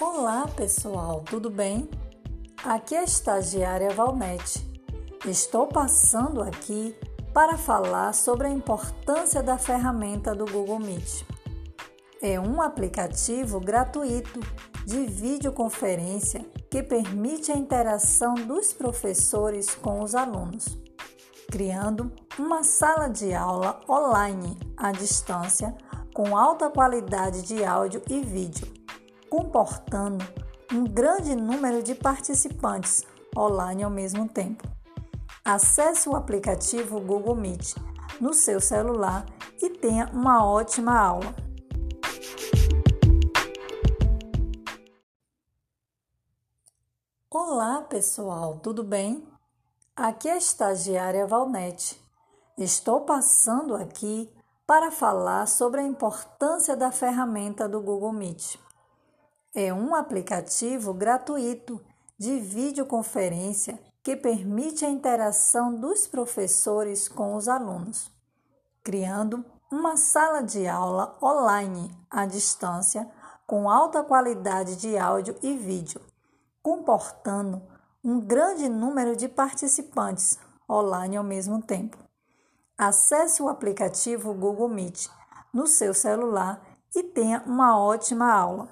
Olá pessoal, tudo bem? Aqui é a estagiária Valnete. Estou passando aqui para falar sobre a importância da ferramenta do Google Meet. É um aplicativo gratuito de videoconferência que permite a interação dos professores com os alunos, criando uma sala de aula online à distância com alta qualidade de áudio e vídeo comportando um grande número de participantes online ao mesmo tempo. Acesse o aplicativo Google Meet no seu celular e tenha uma ótima aula. Olá, pessoal, tudo bem? Aqui é a estagiária Valnete. Estou passando aqui para falar sobre a importância da ferramenta do Google Meet. É um aplicativo gratuito de videoconferência que permite a interação dos professores com os alunos, criando uma sala de aula online à distância com alta qualidade de áudio e vídeo, comportando um grande número de participantes online ao mesmo tempo. Acesse o aplicativo Google Meet no seu celular e tenha uma ótima aula.